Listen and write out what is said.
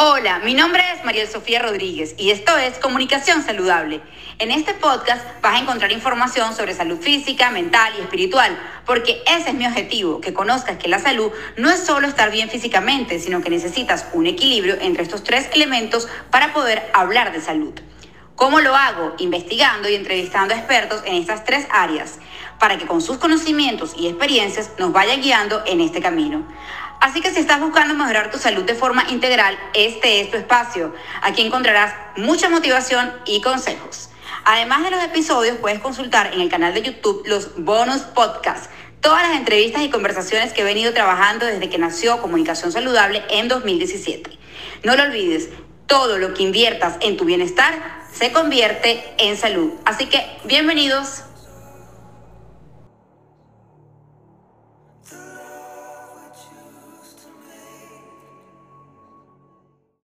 Hola, mi nombre es María Sofía Rodríguez y esto es Comunicación Saludable. En este podcast vas a encontrar información sobre salud física, mental y espiritual, porque ese es mi objetivo, que conozcas que la salud no es solo estar bien físicamente, sino que necesitas un equilibrio entre estos tres elementos para poder hablar de salud. ¿Cómo lo hago? Investigando y entrevistando a expertos en estas tres áreas, para que con sus conocimientos y experiencias nos vayan guiando en este camino. Así que si estás buscando mejorar tu salud de forma integral, este es tu espacio. Aquí encontrarás mucha motivación y consejos. Además de los episodios, puedes consultar en el canal de YouTube los bonus podcasts, todas las entrevistas y conversaciones que he venido trabajando desde que nació Comunicación Saludable en 2017. No lo olvides, todo lo que inviertas en tu bienestar se convierte en salud. Así que bienvenidos.